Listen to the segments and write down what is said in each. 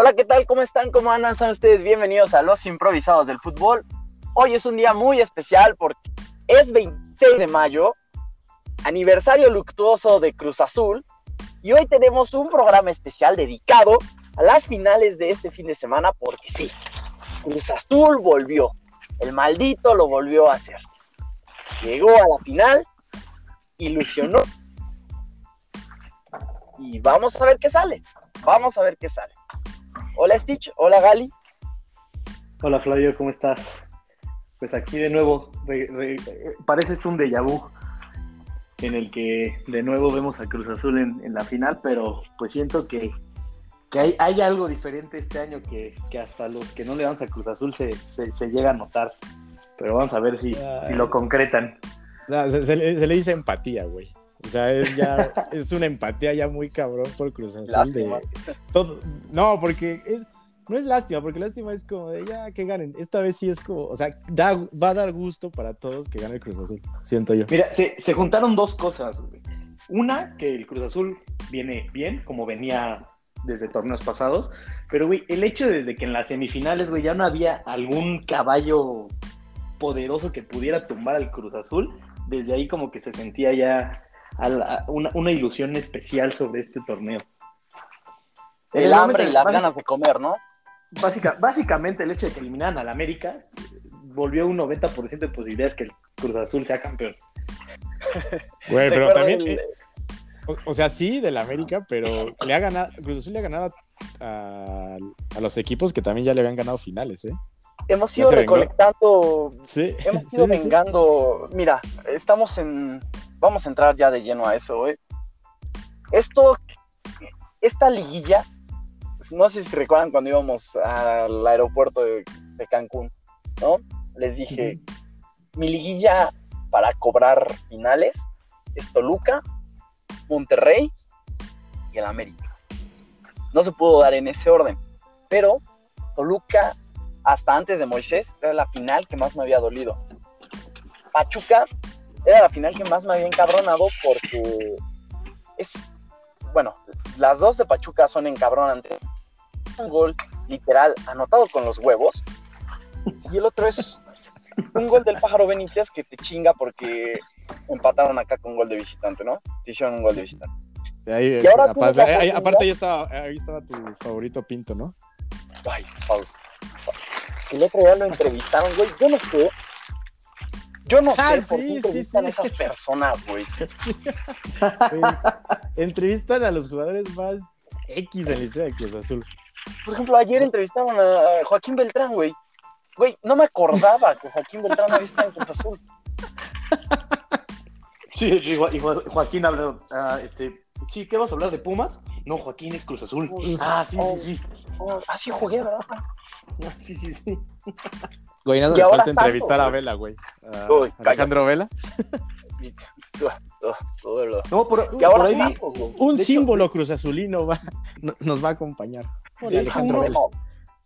Hola, ¿qué tal? ¿Cómo están? ¿Cómo andan? Son ustedes bienvenidos a Los Improvisados del Fútbol. Hoy es un día muy especial porque es 26 de mayo, aniversario luctuoso de Cruz Azul, y hoy tenemos un programa especial dedicado a las finales de este fin de semana porque sí, Cruz Azul volvió, el maldito lo volvió a hacer. Llegó a la final, ilusionó y vamos a ver qué sale. Vamos a ver qué sale. Hola Stitch, hola Gali. Hola Flavio, ¿cómo estás? Pues aquí de nuevo, parece esto un déjà vu en el que de nuevo vemos a Cruz Azul en, la final, pero pues siento que, hay, hay, algo diferente este año que, hasta los que no le damos a Cruz Azul se, se, llega a notar. Pero vamos a ver si, si lo concretan. se, le, dice empatía, güey. O sea, es ya es una empatía ya muy cabrón por Cruz Azul de todo. No, porque no es lástima, porque lástima es como de ya que ganen. Esta vez sí es como, o sea, va a dar gusto para todos que gane el Cruz Azul, siento yo. Mira, se, juntaron dos cosas. Una, que el Cruz Azul viene bien, como venía desde torneos pasados, pero güey, el hecho desde que en las semifinales, güey, ya no había algún caballo poderoso que pudiera tumbar al Cruz Azul, desde ahí como que se sentía ya una, ilusión especial sobre este torneo. El, hambre y las ganas de comer, ¿no? básicamente el hecho de que eliminaran al América volvió un 90% de posibilidades que el Cruz Azul sea campeón. Güey, pero también... Eh, o, sea, sí, del América, pero le ha ganado, Cruz Azul le ha ganado a, los equipos que también ya le habían ganado finales, ¿eh? Hemos ido recolectando, sí, hemos ido vengando. Mira, estamos en, vamos a entrar ya de lleno a eso, güey. Esto, esta liguilla no sé si recuerdan cuando íbamos al aeropuerto de, Cancún, ¿no? Les dije, mi liguilla para cobrar finales es Toluca, Monterrey y el América. No se pudo dar en ese orden, pero Toluca, hasta antes de Moisés, era la final que más me había dolido. Pachuca era la final que más me había encabronado porque es, bueno, las dos de Pachuca son encabronantes un gol literal anotado con los huevos y el otro es un gol del pájaro Benítez que te chinga porque empataron acá con un gol de visitante, ¿no? Te hicieron un gol de visitante. y ahora aparte, ahí estaba, ahí estaba tu favorito Pinto, ¿no? Ay, pausa. El otro día lo entrevistaron, güey. Yo no sé. Yo no ah, sé por qué entrevistan a esas personas, güey. entrevistan a los jugadores más X en la historia de Cruz Azul. Por ejemplo, ayer entrevistaron a Joaquín Beltrán, güey. Güey, no me acordaba que Joaquín Beltrán había estado en Cruz Azul. Sí, y Joaquín habló, ah, este, sí, ¿qué vas a hablar de Pumas? No, Joaquín es Cruz Azul. ah, sí, sí, sí. Oh, ah, sí jugué, ¿verdad? sí, sí, sí. Güey, nada nos falta entrevistar a Vela, güey. Alejandro Vela. No, por, por ahí un símbolo cruz azulino va, nos va a acompañar.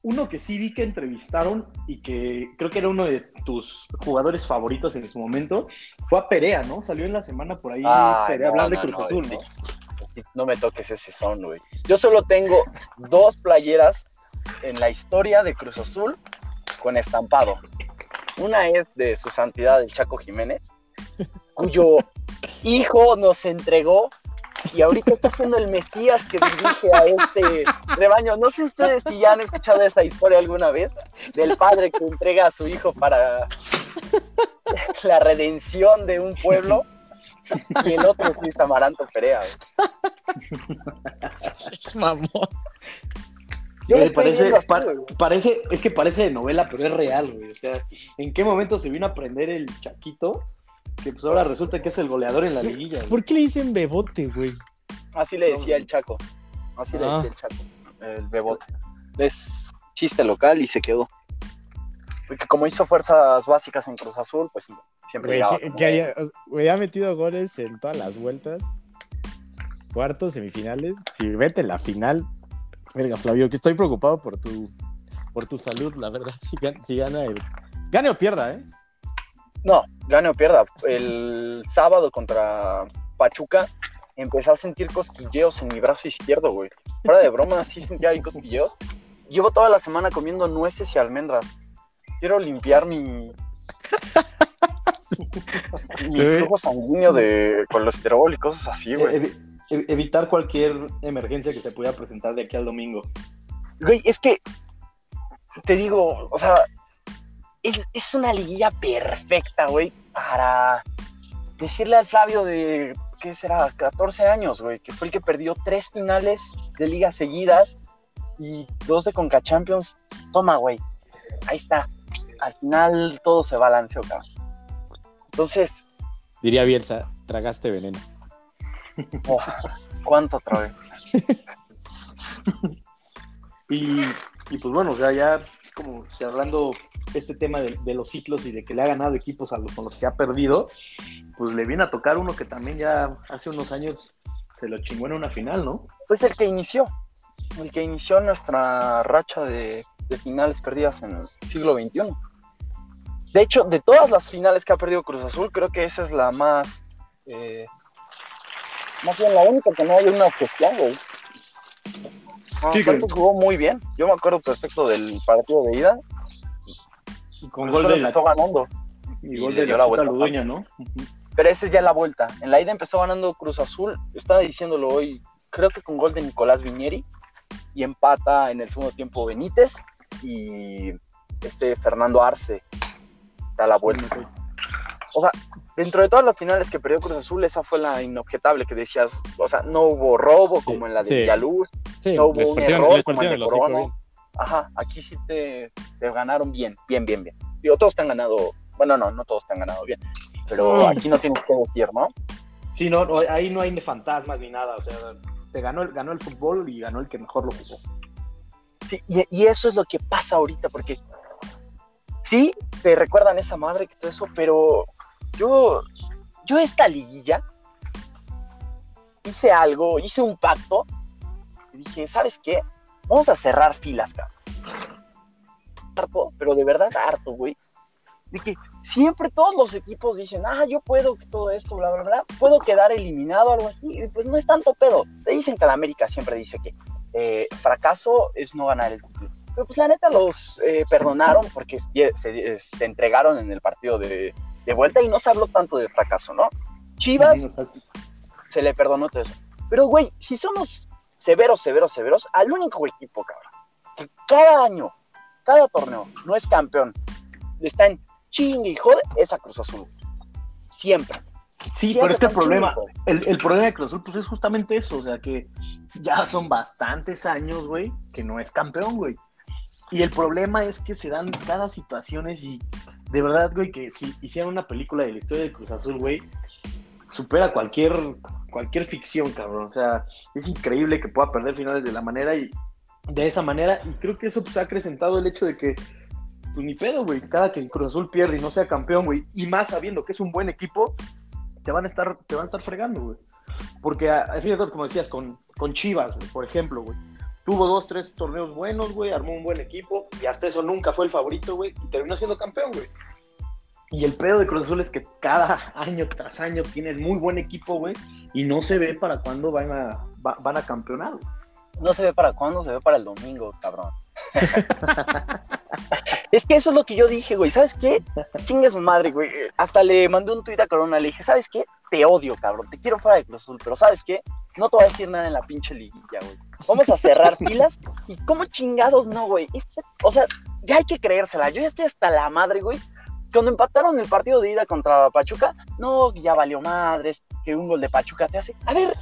uno, que sí vi que entrevistaron y que creo que era uno de tus jugadores favoritos en su momento fue a Perea, ¿no? Salió en la semana por ahí Perea hablando de Cruz Azul, ¿no? No me toques ese son, güey. Yo solo tengo dos playeras en la historia de Cruz Azul con estampado. Una es de su santidad el Chaco Jiménez, cuyo hijo nos entregó y ahorita está haciendo el Mesías que dirige a este rebaño. No sé ustedes si ya han escuchado esa historia alguna vez del padre que entrega a su hijo para la redención de un pueblo y el otro es Luis Amaranto Perea. Es mamón. Yo parece, parece, es que parece de novela, pero es real, güey. O sea, ¿en qué momento se vino a aprender el chaquito que pues ahora resulta que es el goleador en la liguilla. ¿Por qué le dicen Bebote, güey? Así le decía el Chaco. Así le decía el Chaco. El Bebote. Es chiste local y se quedó. Porque como hizo fuerzas básicas en Cruz Azul, pues siempre güey, ha metido goles en todas las vueltas. Cuartos, semifinales. Si vete en la final. Verga, Flavio, que estoy preocupado por tu, por tu salud, la verdad. Si, gana el. Gane o pierda, ¿eh? No, gane o pierda. El sábado contra Pachuca empecé a sentir cosquilleos en mi brazo izquierdo, güey. Fuera de broma, sí sentía ahí cosquilleos. Llevo toda la semana comiendo nueces y almendras. Quiero limpiar mi. mi flujo sanguíneo de colesterol y cosas así, güey. Evitar cualquier emergencia que se pudiera presentar de aquí al domingo. Güey, es que. Te digo, o sea. Es, es una liguilla perfecta, güey, para decirle al Flavio de ¿qué será? 14 años, güey, que fue el que perdió tres finales de ligas seguidas y dos de Conca Champions. Toma, güey, ahí está. Al final todo se balanceó, cabrón. Entonces. Diría Bielsa, tragaste veneno. Oh, ¿Cuánto tragué? y, y pues bueno, o sea, ya como cerrando este tema de, los ciclos y de que le ha ganado equipos a los, con los que ha perdido, pues le viene a tocar uno que también ya hace unos años se lo chingó en una final, ¿no? Pues el que inició, el que inició nuestra racha de, finales perdidas en el siglo XXI. De hecho, de todas las finales que ha perdido Cruz Azul, creo que esa es la más. Eh, más bien la única que no hay una objeción, güey. Santos jugó muy bien. Yo me acuerdo perfecto del partido de ida. Y con gol de empezó ganando. Y, gol de la, vuelta, ¿no? Pero esa es ya la vuelta. En la ida empezó ganando Cruz Azul. Estaba diciéndolo hoy, creo que con gol de Nicolás Viñeri. Y empata en el segundo tiempo Benítez y este Fernando Arce. Da la vuelta. O sea, dentro de todas las finales que perdió Cruz Azul, esa fue la inobjetable que decías. O sea, no hubo robo como en la de Villaluz. no hubo un error como en Corona. Ajá, aquí sí te, te, ganaron bien, bien, bien, bien. Digo, todos te han ganado. Bueno, no, no todos te han ganado bien pero aquí no tienes que decir, ¿no? Sí, no, ahí no hay ni fantasmas ni nada, o sea, te ganó, ganó el fútbol y ganó el que mejor lo jugó. Sí, y, eso es lo que pasa ahorita, porque sí, te recuerdan esa madre que todo eso, pero yo, yo esta liguilla hice algo, hice un pacto y dije, ¿sabes qué? Vamos a cerrar filas, cabrón. Pero de verdad harto, güey. Dije, siempre todos los equipos dicen, ah, yo puedo todo esto, bla, bla, bla, puedo quedar eliminado, algo así, y pues no es tanto pedo. Te dicen que la América siempre dice que eh, fracaso es no ganar el título. Pero pues la neta los eh, perdonaron porque se, entregaron en el partido de, de, vuelta y no se habló tanto de fracaso, ¿no? Chivas se le perdonó todo eso. Pero, güey, si somos severos, severos, severos, al único equipo, cabrón, que cada año, cada torneo no es campeón, está en chingue y jode, esa Cruz Azul. Siempre. Sí, pero es que el problema, el, problema de Cruz Azul, pues es justamente eso, o sea que ya son bastantes años, güey, que no es campeón, güey. Y el problema es que se dan cada situaciones y de verdad, güey, que si hicieran una película de la historia de Cruz Azul, güey, supera cualquier, cualquier ficción, cabrón. O sea, es increíble que pueda perder finales de la manera y de esa manera. Y creo que eso pues, ha acrecentado el hecho de que pues ni pedo, güey. Cada que Cruz Azul pierde y no sea campeón, güey, y más sabiendo que es un buen equipo, te van a estar, te van a estar fregando, güey. Porque, a, fin de como decías, con, con Chivas, güey, por ejemplo, güey. Tuvo dos, tres torneos buenos, güey, armó un buen equipo, y hasta eso nunca fue el favorito, güey, y terminó siendo campeón, güey. Y el pedo de Cruz Azul es que cada año tras año tiene muy buen equipo, güey, y no se ve para cuándo van a, van a campeonar. No se ve para cuándo, se ve para el domingo, cabrón. es que eso es lo que yo dije, güey. ¿Sabes qué? Chingue su madre, güey. Hasta le mandé un tuit a Corona. Le dije, ¿sabes qué? Te odio, cabrón. Te quiero fuera de Cruz Azul. Pero ¿sabes qué? No te voy a decir nada en la pinche liguilla, güey. Vamos a cerrar filas. ¿Y cómo chingados no, güey? Este, o sea, ya hay que creérsela. Yo ya estoy hasta la madre, güey. Cuando empataron el partido de ida contra Pachuca, no, ya valió madres, que un gol de Pachuca te hace. A ver,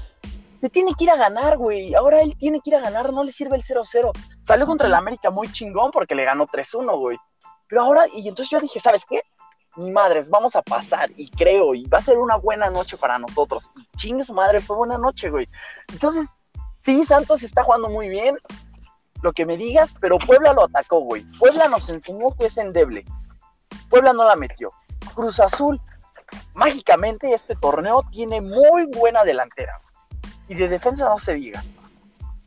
le tiene que ir a ganar, güey. Ahora él tiene que ir a ganar, no le sirve el 0-0. Salió contra el América muy chingón porque le ganó 3-1, güey. Pero ahora, y entonces yo dije, ¿sabes qué? Ni madres, vamos a pasar, y creo, y va a ser una buena noche para nosotros. Y chingue su madre, fue buena noche, güey. Entonces, sí, Santos está jugando muy bien, lo que me digas, pero Puebla lo atacó, güey. Puebla nos enseñó que es endeble. Puebla no la metió. Cruz Azul, mágicamente, este torneo tiene muy buena delantera y de defensa no se diga.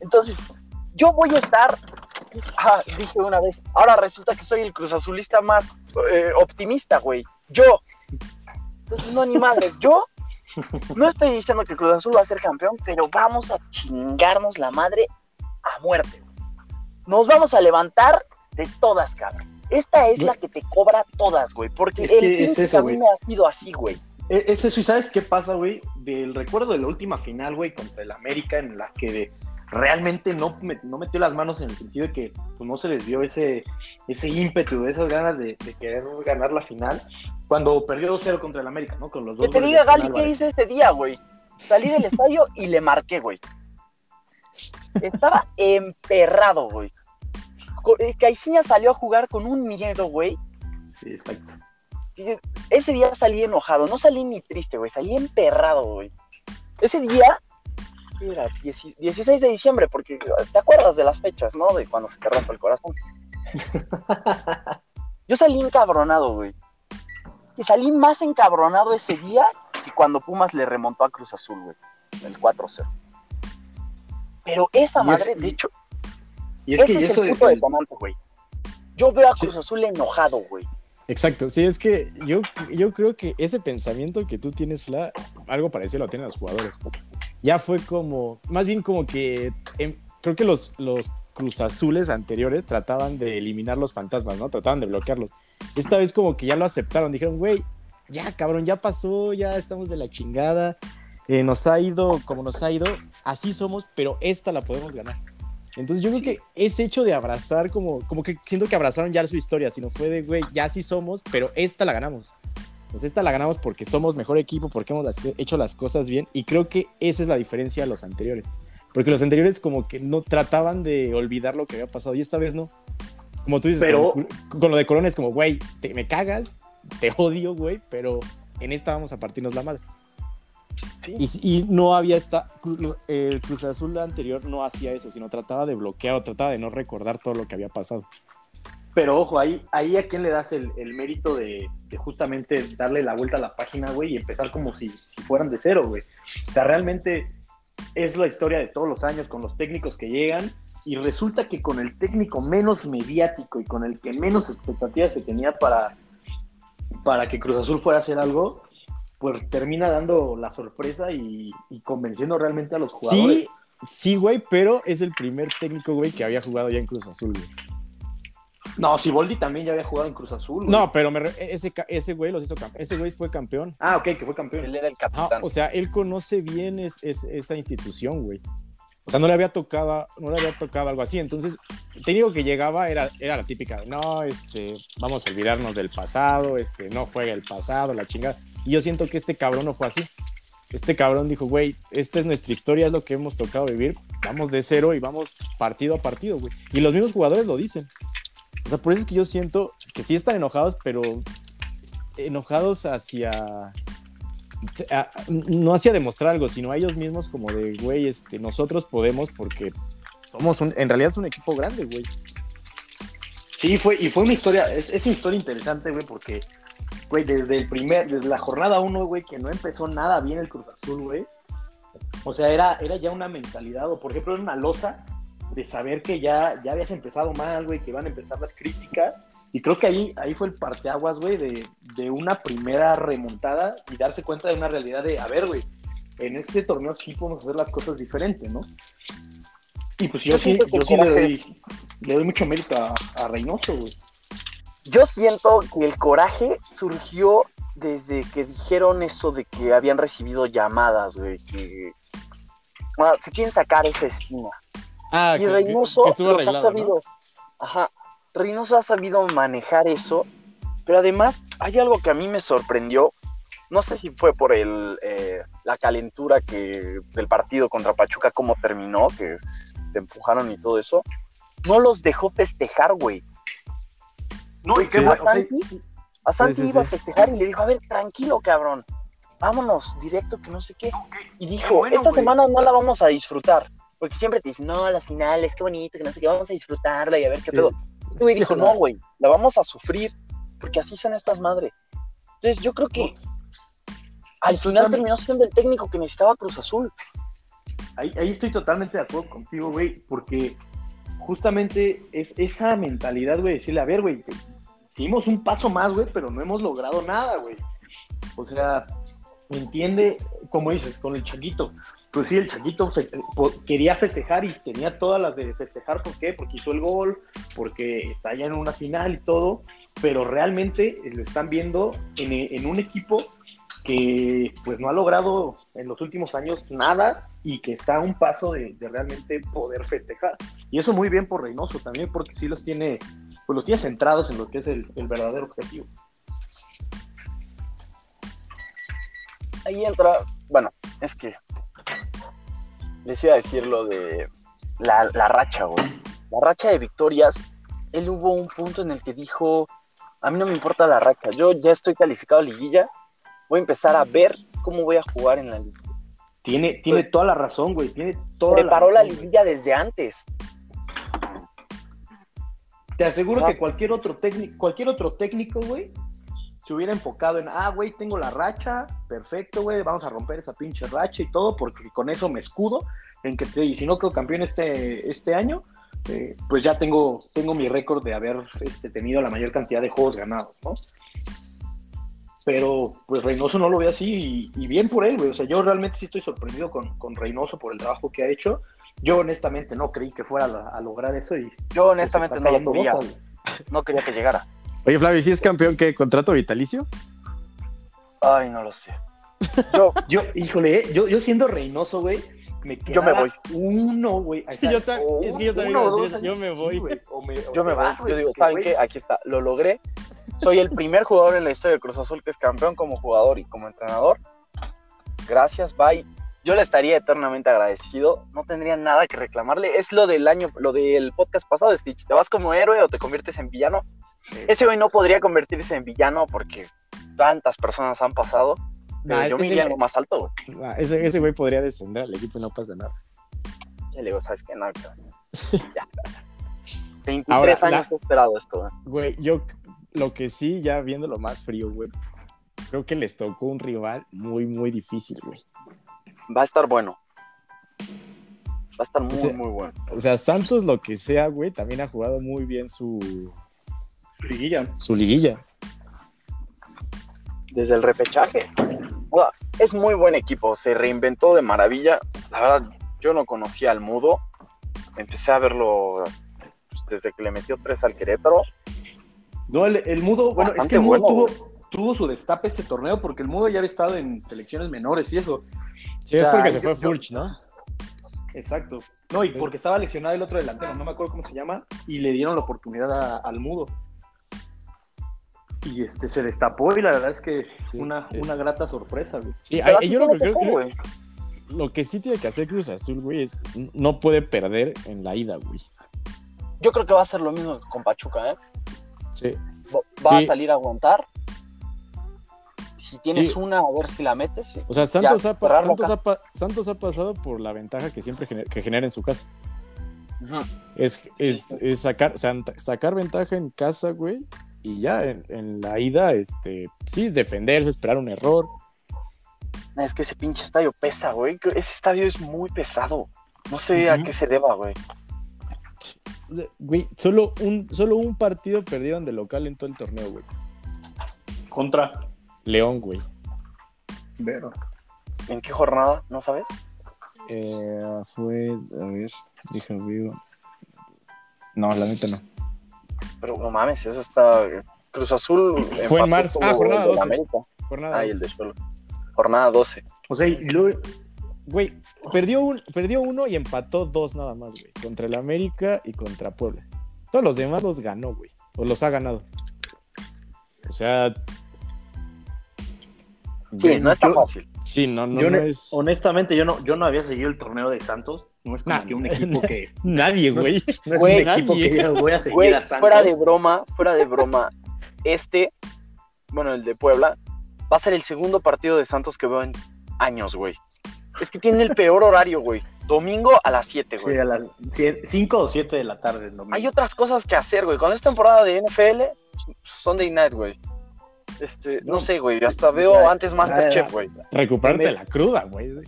Entonces, yo voy a estar, ah, dije una vez, ahora resulta que soy el Cruz más eh, optimista, güey. Yo. Entonces, no, ni madres, yo No estoy diciendo que Cruz Azul va a ser campeón, pero vamos a chingarnos la madre a muerte. Nos vamos a levantar de todas, cabrón. Esta es la que te cobra todas, güey. Porque el camino ha sido así, güey. E, es eso, y ¿sabes qué pasa, güey? Del recuerdo de la última final, güey, contra el América, en la que realmente no, no metió las manos en el sentido de que pues, no se les dio ese, ese ímpetu, esas ganas de, querer ganar la final, cuando perdió 2-0 contra el América, ¿no? Con los dos que te diga, Gali, ¿qué hice este día, güey? Salí del estadio y le marqué, güey. Estaba emperrado, güey. Eh, Caiciña salió a jugar con un miedo, güey. Sí, exacto. Ese día salí enojado, no salí ni triste, güey, salí emperrado, güey. Ese día era 16 de diciembre, porque te acuerdas de las fechas, ¿no? De cuando se te rompe el corazón. Yo salí encabronado, güey. Y salí más encabronado ese día que cuando Pumas le remontó a Cruz Azul, güey. El 4-0. Pero esa madre, de hecho, y es ese que es el punto de güey. Yo veo a Cruz Azul enojado, güey. Exacto, sí, es que yo, yo creo que ese pensamiento que tú tienes, Fla, algo parecido lo tienen los jugadores. Ya fue como, más bien como que em, creo que los, los Cruz Azules anteriores trataban de eliminar los fantasmas, ¿no? Trataban de bloquearlos. Esta vez como que ya lo aceptaron, dijeron, güey, ya cabrón, ya pasó, ya estamos de la chingada, eh, nos ha ido como nos ha ido, así somos, pero esta la podemos ganar. Entonces yo creo que ese hecho de abrazar, como, como que siento que abrazaron ya su historia, sino fue de, güey, ya sí somos, pero esta la ganamos. Pues esta la ganamos porque somos mejor equipo, porque hemos hecho las cosas bien, y creo que esa es la diferencia a los anteriores. Porque los anteriores como que no trataban de olvidar lo que había pasado, y esta vez no. Como tú dices, pero... con, lo de Corona es como, güey, me cagas, te odio, güey, pero en esta vamos a partirnos la madre. Y, no había esta. El Cruz Azul anterior no hacía eso, sino trataba de bloquear o trataba de no recordar todo lo que había pasado. Pero ojo, ahí, ahí a quién le das el, mérito de, justamente darle la vuelta a la página, güey, y empezar como si, si fueran de cero, güey. O sea, realmente es la historia de todos los años con los técnicos que llegan y resulta que con el técnico menos mediático y con el que menos expectativas se tenía para, para que Cruz Azul fuera a hacer algo, pues termina dando la sorpresa y, convenciendo realmente a los jugadores. Sí, sí, güey, pero es el primer técnico, güey, que había jugado ya en Cruz Azul, güey. No, Siboldi también ya había jugado en Cruz Azul. No, pero ese, ese güey los hizo Ese güey fue campeón. Ah, ok, que fue campeón. Él era el capitán. o sea, él conoce bien esa institución, güey. O sea, no le había tocado, no le había tocado algo así. Entonces, te digo que llegaba, era, era la típica, no, este, vamos a olvidarnos del pasado, este, no juega el pasado, la chingada. Y yo siento que este cabrón no fue así. Este cabrón dijo, güey, esta es nuestra historia, es lo que hemos tocado vivir. Vamos de cero y vamos partido a partido, güey. Y los mismos jugadores lo dicen. O sea, por eso es que yo siento que sí están enojados, pero enojados hacia no hacia demostrar algo, sino a ellos mismos como de, güey, este, nosotros podemos porque somos un, en realidad es un equipo grande, güey. Sí, fue, y fue una historia, es, es una historia interesante, güey, porque güey, desde el primer, desde la jornada 1, güey, que no empezó nada bien el Cruz Azul, güey. O sea, era, era ya una mentalidad, o por ejemplo, era una losa de saber que ya, ya habías empezado mal, güey, que iban a empezar las críticas. Y creo que ahí, ahí fue el parteaguas, güey, de, de una primera remontada y darse cuenta de una realidad de, a ver, güey, en este torneo sí podemos hacer las cosas diferentes, ¿no? Y pues yo, sí, yo sí le doy, le doy mucho mérito a, a Reynoso, güey yo siento que el coraje surgió desde que dijeron eso de que habían recibido llamadas, güey, que se quieren sacar esa espina. Ah, y Reynoso ha sabido, ajá, Reynoso ha sabido manejar eso, pero además hay algo que a mí me sorprendió, no sé si fue por el, eh, la calentura que del partido contra Pachuca, cómo terminó, que te empujaron y todo eso, no los dejó festejar, güey. No, y qué a Santi, a Santi iba a festejar y le dijo, a ver, tranquilo, cabrón, vámonos, directo, que no sé qué. y dijo, esta semana no la vamos a disfrutar, porque siempre te dicen, no, las finales, qué bonito, que no sé qué, vamos a disfrutarla y a ver qué pedo. Este güey dijo, no, güey, la vamos a sufrir, porque así son estas madres. Entonces yo creo que al final terminó siendo el técnico que necesitaba Cruz Azul. Ahí, ahí estoy totalmente de acuerdo contigo, güey, porque justamente es esa mentalidad, güey, decirle, a ver, güey, dimos un paso más, güey, pero no hemos logrado nada, güey. O sea, entiende, como dices, con el Chaquito. Pues sí, el Chaquito quería festejar y tenía todas las de festejar. ¿Por qué? Porque hizo el gol, porque está ya en una final y todo. Pero realmente lo están viendo en, un equipo que pues no ha logrado en los últimos años nada y que está a un paso de, realmente poder festejar. Y eso muy bien por Reynoso también, porque sí los tiene, pues los tiene centrados en lo que es el verdadero objetivo. ahí entra, bueno, es que les iba a decir lo de la, racha, güey. La racha de victorias, él hubo un punto en el que dijo, a mí no me importa la racha, yo ya estoy calificado a liguilla, voy a empezar a ver cómo voy a jugar en la liga. Tiene, tiene toda la razón, güey, tiene toda Preparó la, liguilla desde antes. Te aseguro que cualquier otro técnico, cualquier otro técnico, güey, se hubiera enfocado en, ah, güey, tengo la racha, perfecto, güey, vamos a romper esa pinche racha y todo, porque con eso me escudo en que y si no quedo campeón este, este año, eh, pues ya tengo, tengo mi récord de haber este, tenido la mayor cantidad de juegos ganados, ¿no? Pero pues Reynoso no lo ve así y, bien por él, güey. O sea, yo realmente sí estoy sorprendido con, con, Reynoso por el trabajo que ha hecho. Yo honestamente no creí que fuera a, lograr eso y... Yo honestamente no lo quería. no quería que llegara. Oye, Flavio, ¿sí es campeón qué? ¿Contrato vitalicio? Ay, no lo sé. Yo, yo híjole, eh, yo, yo siendo Reynoso, güey, me Yo me voy. Uno, güey. Es que yo, es que yo también yo me voy. yo me voy. Yo digo, ¿saben qué? Aquí está, lo logré. Soy el primer jugador en la historia de Cruz Azul que es campeón como jugador y como entrenador. Gracias, bye. Yo le estaría eternamente agradecido. No tendría nada que reclamarle. Es lo del año, lo del podcast pasado, Stitch. ¿Te vas como héroe o te conviertes en villano? Ese güey no podría convertirse en villano porque tantas personas han pasado. yo me iría lo más alto, güey. ese, ese güey podría descender al equipo y no pasa nada. Y le digo, ¿sabes qué? No, ya. 23 años he esperado esto, güey. yo lo que sí, ya viendo lo más frío, güey, creo que les tocó un rival muy, muy difícil, güey. Va a estar bueno. Va a estar muy, muy bueno. O sea, Santos, lo que sea, güey, también ha jugado muy bien su, liguilla. Su liguilla. Desde el repechaje. es muy buen equipo, se reinventó de maravilla. La verdad, yo no conocía al Mudo. Empecé a verlo pues, desde que le metió tres al Querétaro. No, el, Mudo, bueno, es que el Mudo tuvo, su destape este torneo porque el Mudo ya había estado en selecciones menores y eso. Sí, es porque se fue Furch, ¿no? Exacto. No, y porque estaba lesionado el otro delantero, no me acuerdo cómo se llama, y le dieron la oportunidad al Mudo y este se destapó y la verdad es que una, una grata sorpresa, güey. Sí, yo lo que creo que lo que sí tiene que hacer Cruz Azul, güey, es no puede perder en la ida, güey. Yo creo que va a ser lo mismo con Pachuca, ¿eh? Sí. Va a salir a aguantar. Si tienes una, a ver si la metes. O sea, Santos, ha, Santos, ha, pasado por la ventaja que siempre que genera en su casa. es, es, es, sacar, sacar ventaja en casa, güey, y ya en, la ida, este, sí, defenderse, esperar un error. Es que ese pinche estadio pesa, güey. Ese estadio es muy pesado. No sé a qué se deba, güey. Güey, solo un, solo un partido perdieron de local en todo el torneo, güey. Contra León, güey. Vero. ¿En qué jornada? ¿No sabes? Eh, fue, a ver, dije, No, la neta no. Pero no mames, eso está. Cruz Azul. Fue en marzo. Ah, jornada 12. Jornada ah, el de Cholo. Jornada 12. O sea, y luego. Güey, perdió, un, perdió uno y empató dos nada más, güey. Contra el América y contra Puebla. Todos los demás los ganó, güey. O los ha ganado. O sea. Sí, no está fácil. Sí, no, no, es. Honestamente, yo no, yo no había seguido el torneo de Santos. No es como que un equipo que. Nadie, güey. No, es un equipo que voy a seguir a Santos. Fuera de broma, fuera de broma. Este, bueno, el de Puebla, va a ser el segundo partido de Santos que veo en años, güey. Es que tiene el peor horario, güey. Domingo a las 7, güey. Sí, a las 5 o 7 de la tarde. Domingo. Hay otras cosas que hacer, güey. Cuando es temporada de NFL, Sunday night, güey. Este, no, sé, güey. Hasta veo antes Masterchef, güey. Recuperarte la cruda, güey.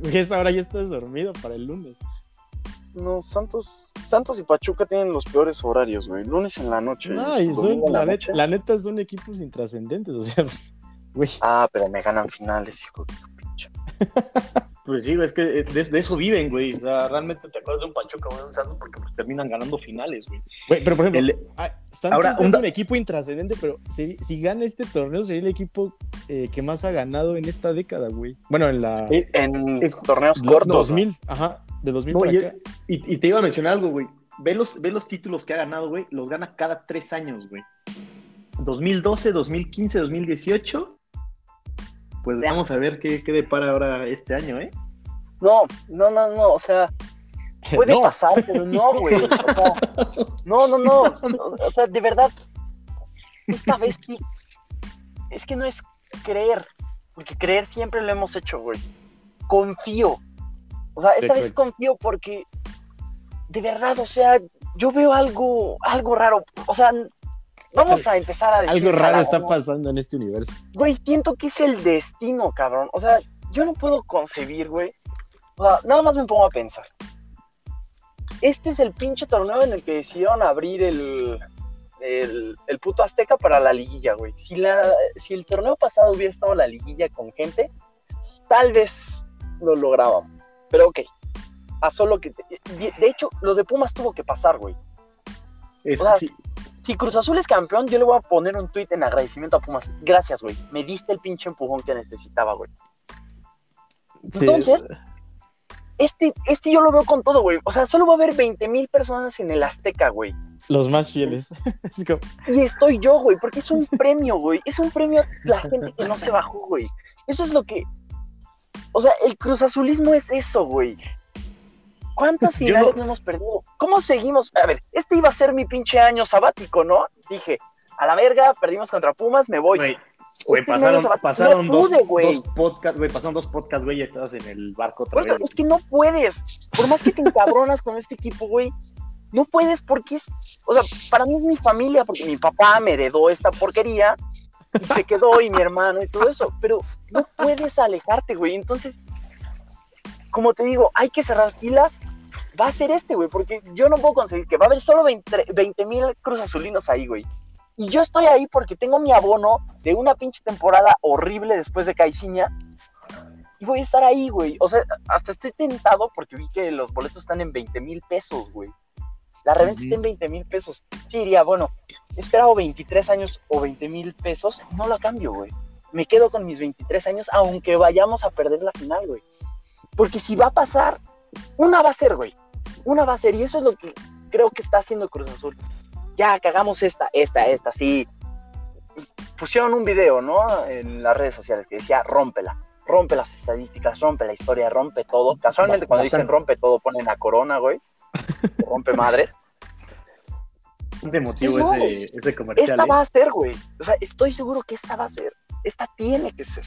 Y ahora ya estás dormido para el lunes. No, Santos, Santos y Pachuca tienen los peores horarios, güey. Lunes en la noche. No, y son, la, neta, son equipos intrascendentes. O sea, Ah, pero me ganan finales, hijo de su pinche. Pues sí, es que de, eso viven, güey. O sea, realmente te acuerdas de un Pachuca o un Santos porque pues, terminan ganando finales, güey. Güey, pero por ejemplo, ah, ahora, es un, equipo intrascendente, pero si, si, gana este torneo sería el equipo eh, que más ha ganado en esta década, güey. Bueno, en la... En torneos cortos. 2000, ajá, de 2000 para acá. Y, y, te iba a mencionar algo, güey. Ve los, ve los títulos que ha ganado, güey. Los gana cada tres años, güey. 2012, 2015, 2018 pues vamos a ver qué, qué depara ahora este año, ¿eh? No, no, no, no, o sea, puede pasar, pero no, güey. O sea, no, no, no, o sea, de verdad, esta vez sí, es que no es creer, porque creer siempre lo hemos hecho, güey. Confío. O sea, esta vez confío porque, de verdad, o sea, yo veo algo, algo raro. O sea, Vamos a empezar a decir. Algo raro está pasando en este universo. Güey, siento que es el destino, cabrón. O sea, yo no puedo concebir, güey. O sea, nada más me pongo a pensar. Este es el pinche torneo en el que decidieron abrir el, el, el puto Azteca para la liguilla, güey. Si, la, si el torneo pasado hubiera estado la liguilla con gente, tal vez lo lográbamos. Pero ok, pasó lo que... De, hecho, lo de Pumas tuvo que pasar, güey. Es, sí, si Cruz Azul es campeón, yo le voy a poner un tweet en agradecimiento a Pumas. Gracias, güey. Me diste el pinche empujón que necesitaba, güey. Entonces, este, este yo lo veo con todo, güey. O sea, solo va a haber 20 mil personas en el Azteca, güey. Los más fieles. y estoy yo, güey, porque es un premio, güey. Es un premio a la gente que no se bajó, güey. Eso es lo que. O sea, el Cruz Azulismo es eso, güey. ¿Cuántas finales no... hemos perdido? ¿Cómo seguimos? A ver, este iba a ser mi pinche año sabático, ¿no? Dije, a la verga, perdimos contra Pumas, me voy. Güey, este pasaron, pasaron dos, podcasts, güey, pasaron dos podcasts, güey, y estabas en el barco otra vez. Es que no puedes, por más que te encabronas con este equipo, güey, no puedes porque es, o sea, para mí es mi familia, porque mi papá me heredó esta porquería y se quedó y mi hermano y todo eso, pero no puedes alejarte, güey, entonces como te digo, hay que cerrar filas. Va a ser este, güey, porque yo no puedo conseguir que va a haber solo 20 mil Cruz Azulinos ahí, güey. Y yo estoy ahí porque tengo mi abono de una pinche temporada horrible después de Caiciña. Y voy a estar ahí, güey. O sea, hasta estoy tentado porque vi que los boletos están en 20 mil pesos, güey. La reventa está en 20 mil pesos. Sí, diría, bueno, he esperado 23 años o 20 mil pesos, no lo cambio, güey. Me quedo con mis 23 años, aunque vayamos a perder la final, güey. Porque si va a pasar, una va a ser, güey. Una va a ser. Y eso es lo que creo que está haciendo Cruz Azul. Ya, cagamos esta, esta, esta, sí. Pusieron un video, ¿no? En las redes sociales que decía, rómpela. Rompe las estadísticas, rompe la historia, rompe todo. Casualmente cuando dicen rompe todo ponen a Corona, güey. rompe madres. De motivo ese, ese, comercial. Esta ¿eh? va a ser, güey. O sea, estoy seguro que esta va a ser. Esta tiene que ser.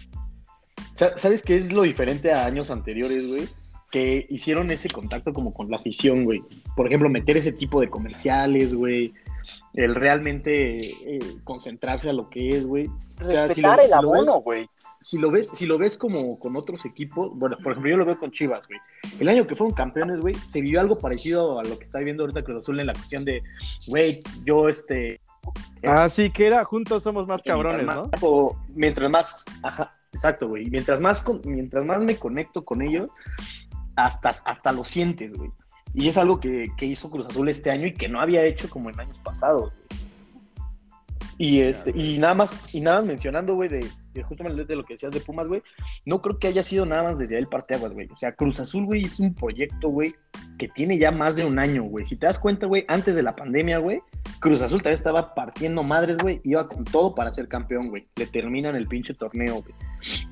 ¿Sabes qué es lo diferente a años anteriores, güey? Que hicieron ese contacto como con la afición, güey. Por ejemplo, meter ese tipo de comerciales, güey. El realmente eh, concentrarse a lo que es, güey. Respetar el abono, güey. Si lo ves, si lo ves como con otros equipos, bueno, por ejemplo, yo lo veo con Chivas, güey. El año que fueron campeones, güey, se vivió algo parecido a lo que está viviendo ahorita Cruz Azul en la cuestión de, güey, yo este. Ah, sí, que era juntos somos más cabrones, ¿no? o mientras más, ajá, Exacto, güey. Mientras más, mientras más me conecto con ellos, hasta, hasta lo sientes, güey. Y es algo que, hizo Cruz Azul este año y que no había hecho como en años pasados. Y, este, y nada más, y nada mencionando, güey, de, justamente de lo que decías de Pumas, güey, no creo que haya sido nada más desde el parteaguas, güey. O sea, Cruz Azul, güey, es un proyecto, güey, que tiene ya más de un año, güey. Si te das cuenta, güey, antes de la pandemia, güey, Cruz Azul todavía estaba partiendo madres, güey, iba con todo para ser campeón, güey. Le terminan el pinche torneo, güey.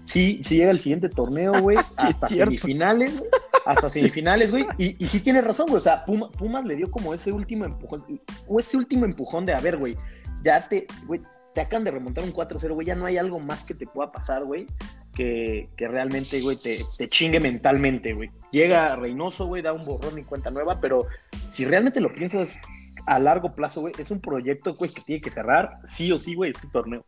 Sí, sí llega el siguiente torneo, güey, hasta semifinales, güey. Hasta semifinales, güey. Y, y, sí tiene razón, güey. O sea, Pumas le dio como ese último empujón, o ese último empujón de, a ver, güey, ya te, güey, te acaban de remontar un 4-0, güey, ya no hay algo más que te pueda pasar, güey, que, que, realmente, güey, te, te, chingue mentalmente, güey. Llega Reynoso, güey, da un borrón y cuenta nueva, pero si realmente lo piensas a largo plazo, güey, es un proyecto, güey, que tiene que cerrar sí o sí, güey, este torneo.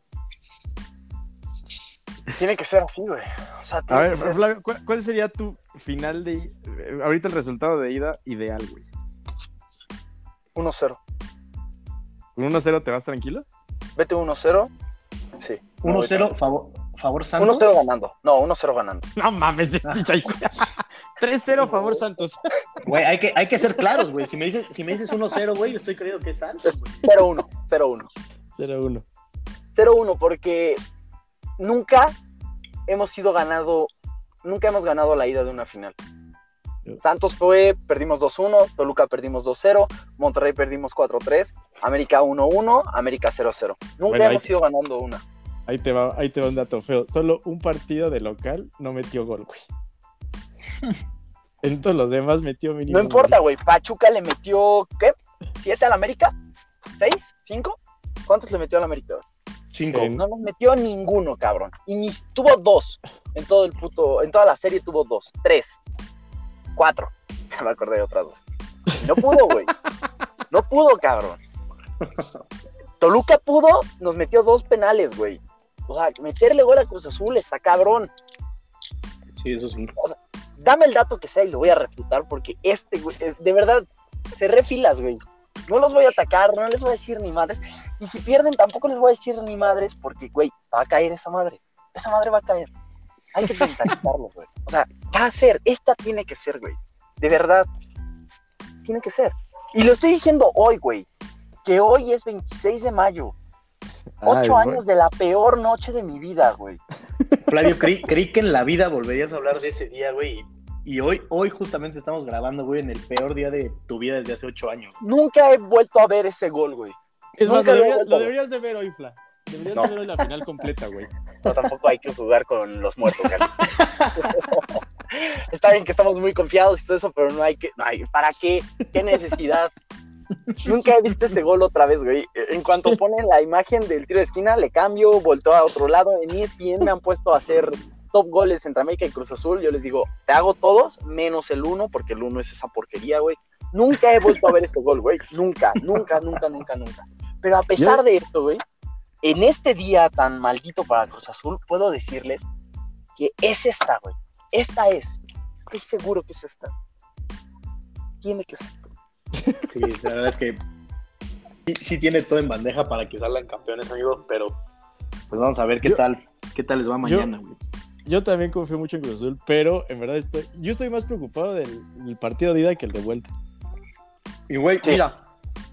Tiene que ser así, güey. O sea, a ver, Flavio, ¿cuál, sería tu final de... Eh, ahorita el resultado de ida ideal, güey? 1-0. ¿Con 1-0 te vas tranquilo? Vete 1-0. Sí. 1-0 favor, favor Santos. 1-0 ganando. No, 1-0 ganando. No mames, este 3-0 favor Santos. Güey, hay que, hay que ser claros, güey. Si me dices, si me dices 1-0, güey, yo estoy creyendo que es Santos. 0-1, 0-1. 0-1. 0-1, porque nunca hemos sido ganado, nunca hemos ganado la ida de una final. Santos fue, perdimos 2-1, Toluca perdimos 2-0, Monterrey perdimos 4-3, América 1-1, América 0-0. Nunca hemos ido ganando una. Ahí te, va, ahí te va un dato feo. Solo un partido de local no metió gol, güey. en todos los demás metió mínimo. No importa, güey. Pachuca le metió, ¿qué? ¿Siete al América? ¿Seis? ¿Cinco? ¿Cuántos le metió al América? Cinco. No nos metió ninguno, cabrón. Y ni tuvo dos. En todo el puto, en toda la serie tuvo dos. Tres. Cuatro. Ya me acordé de otras dos. no pudo, güey. No pudo, cabrón. Toluca pudo, nos metió dos penales, güey. O sea, meterle gol a Cruz Azul está cabrón. Sí, eso sí. O sea, dame el dato que sea y lo voy a refutar porque este, güey, de verdad, se refilas, güey. No los voy a atacar, no les voy a decir ni madres. Y si pierden, tampoco les voy a decir ni madres porque, güey, va a caer esa madre. Esa madre va a caer. Hay que mentalizarlo, güey. O sea, va a ser, esta tiene que ser, güey. De verdad, tiene que ser. Y lo estoy diciendo hoy, güey. Que hoy es 26 de mayo. Ah, Ocho años de la peor noche de mi vida, güey. Flavio, creí, que en la vida volverías a hablar de ese día, güey. Y hoy, hoy justamente estamos grabando, güey, en el peor día de tu vida desde hace ocho años. Nunca he vuelto a ver ese gol, güey. Es más, lo, deberías, de ver hoy, Fla. Deberías de ver hoy la final completa, güey. No, tampoco hay que jugar con los muertos, güey. Está bien que estamos muy confiados y todo eso, pero no hay que. No hay, ¿Para qué? ¿Qué necesidad? Nunca he visto ese gol otra vez, güey. En cuanto ponen la imagen del tiro de esquina, le cambio, volteo a otro lado. En ESPN me han puesto a hacer top goles entre América y Cruz Azul. Yo les digo, te hago todos, menos el uno, porque el uno es esa porquería, güey. Nunca he vuelto a ver ese gol, güey. Nunca, nunca, nunca, nunca, nunca. Pero a pesar de esto, güey, en este día tan maldito para Cruz Azul, puedo decirles que es esta, güey. Esta es. Estoy seguro que es esta. Tiene que ser. Sí, la verdad es que sí, tiene todo en bandeja para que salgan campeones, amigos, pero pues vamos a ver qué tal, qué tal les va mañana. Yo, también confío mucho en Cruz Azul, pero en verdad estoy, yo estoy más preocupado del, partido de ida que el de vuelta. Y güey, mira,